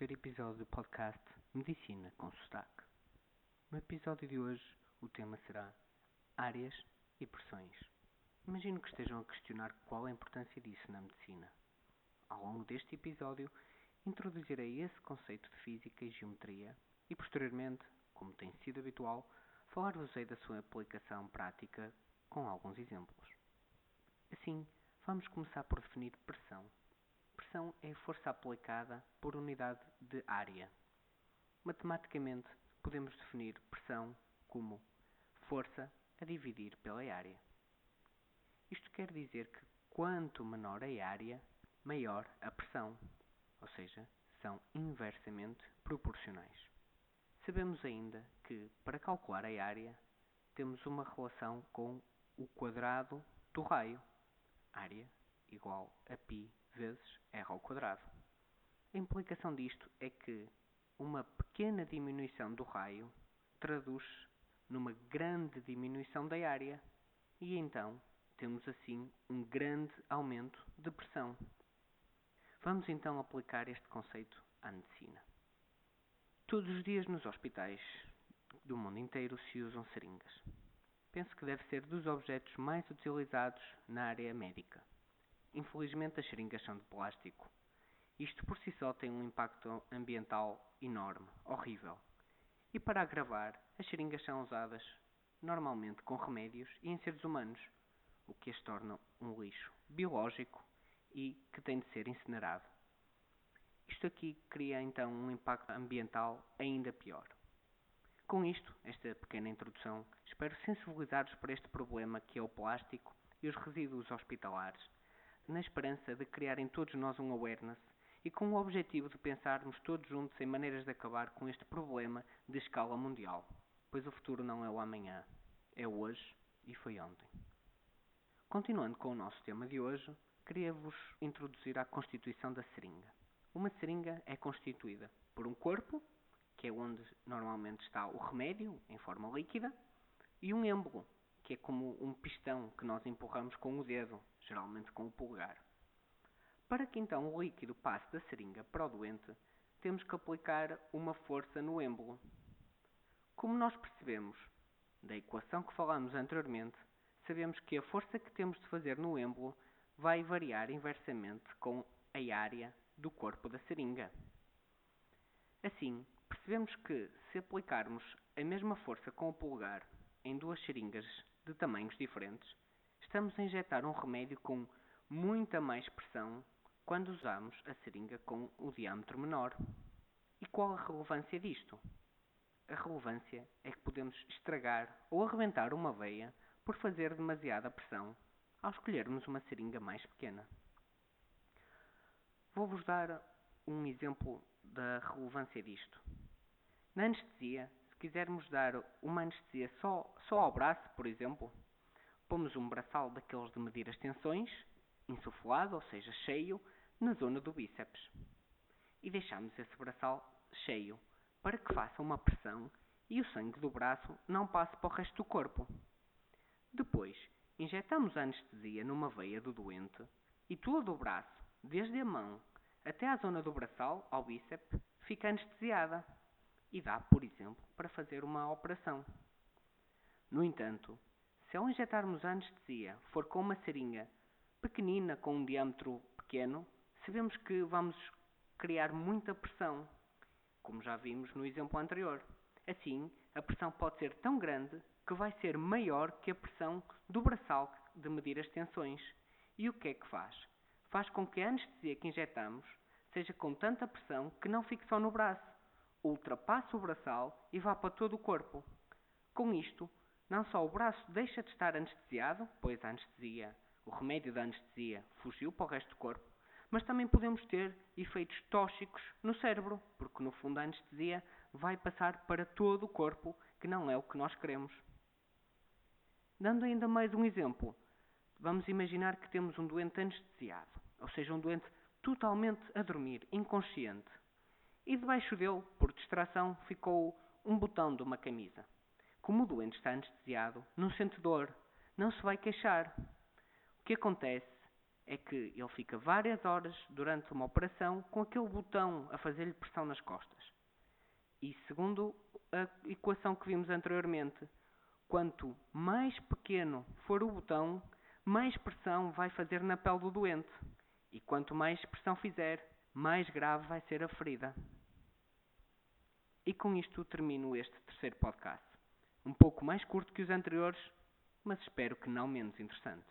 terceiro episódio do podcast Medicina com Sotaque. No episódio de hoje, o tema será áreas e pressões. Imagino que estejam a questionar qual a importância disso na medicina. Ao longo deste episódio, introduzirei esse conceito de física e geometria e, posteriormente, como tem sido habitual, falar-vos-ei da sua aplicação prática com alguns exemplos. Assim, vamos começar por definir pressão pressão é força aplicada por unidade de área. Matematicamente, podemos definir pressão como força a dividir pela área. Isto quer dizer que quanto menor a área, maior a pressão, ou seja, são inversamente proporcionais. Sabemos ainda que, para calcular a área, temos uma relação com o quadrado do raio, área igual a π vezes r ao quadrado. A implicação disto é que uma pequena diminuição do raio traduz numa grande diminuição da área e então temos assim um grande aumento de pressão. Vamos então aplicar este conceito à medicina. Todos os dias nos hospitais do mundo inteiro se usam seringas. Penso que deve ser dos objetos mais utilizados na área médica. Infelizmente, as seringas são de plástico. Isto por si só tem um impacto ambiental enorme, horrível. E para agravar, as seringas são usadas normalmente com remédios e em seres humanos, o que as torna um lixo biológico e que tem de ser incinerado. Isto aqui cria então um impacto ambiental ainda pior. Com isto, esta pequena introdução, espero sensibilizar-vos para este problema que é o plástico e os resíduos hospitalares na esperança de criar em todos nós um awareness e com o objetivo de pensarmos todos juntos em maneiras de acabar com este problema de escala mundial, pois o futuro não é o amanhã, é hoje e foi ontem. Continuando com o nosso tema de hoje, queria-vos introduzir a constituição da seringa. Uma seringa é constituída por um corpo, que é onde normalmente está o remédio em forma líquida, e um êmbolo, que é como um pistão que nós empurramos com o dedo, geralmente com o polegar. Para que então o líquido passe da seringa para o doente, temos que aplicar uma força no êmbolo. Como nós percebemos da equação que falamos anteriormente, sabemos que a força que temos de fazer no êmbolo vai variar inversamente com a área do corpo da seringa. Assim, percebemos que se aplicarmos a mesma força com o polegar em duas seringas de tamanhos diferentes, estamos a injetar um remédio com muita mais pressão quando usamos a seringa com o diâmetro menor. E qual a relevância disto? A relevância é que podemos estragar ou arrebentar uma veia por fazer demasiada pressão ao escolhermos uma seringa mais pequena. Vou-vos dar um exemplo da relevância disto. Na anestesia, se quisermos dar uma anestesia só, só ao braço, por exemplo, pomos um braçal daqueles de medir as tensões, insuflado, ou seja, cheio, na zona do bíceps. E deixamos esse braçal cheio para que faça uma pressão e o sangue do braço não passe para o resto do corpo. Depois, injetamos a anestesia numa veia do doente e todo o braço, desde a mão até à zona do braçal, ao bíceps, fica anestesiada e dá, por exemplo, para fazer uma operação. No entanto, se ao injetarmos a anestesia for com uma seringa pequenina com um diâmetro pequeno, sabemos que vamos criar muita pressão, como já vimos no exemplo anterior. Assim, a pressão pode ser tão grande que vai ser maior que a pressão do braçal de medir as tensões. E o que é que faz? Faz com que a anestesia que injetamos seja com tanta pressão que não fique só no braço, ultrapasse o braçal e vá para todo o corpo. Com isto, não só o braço deixa de estar anestesiado, pois a anestesia, o remédio da anestesia, fugiu para o resto do corpo, mas também podemos ter efeitos tóxicos no cérebro, porque no fundo a anestesia vai passar para todo o corpo, que não é o que nós queremos. Dando ainda mais um exemplo, vamos imaginar que temos um doente anestesiado, ou seja, um doente totalmente a dormir, inconsciente, e debaixo dele, por distração, ficou um botão de uma camisa. Como o doente está anestesiado, não sente dor, não se vai queixar. O que acontece é que ele fica várias horas durante uma operação com aquele botão a fazer-lhe pressão nas costas. E segundo a equação que vimos anteriormente, quanto mais pequeno for o botão, mais pressão vai fazer na pele do doente. E quanto mais pressão fizer, mais grave vai ser a ferida. E com isto termino este terceiro podcast. Um pouco mais curto que os anteriores, mas espero que não menos interessante.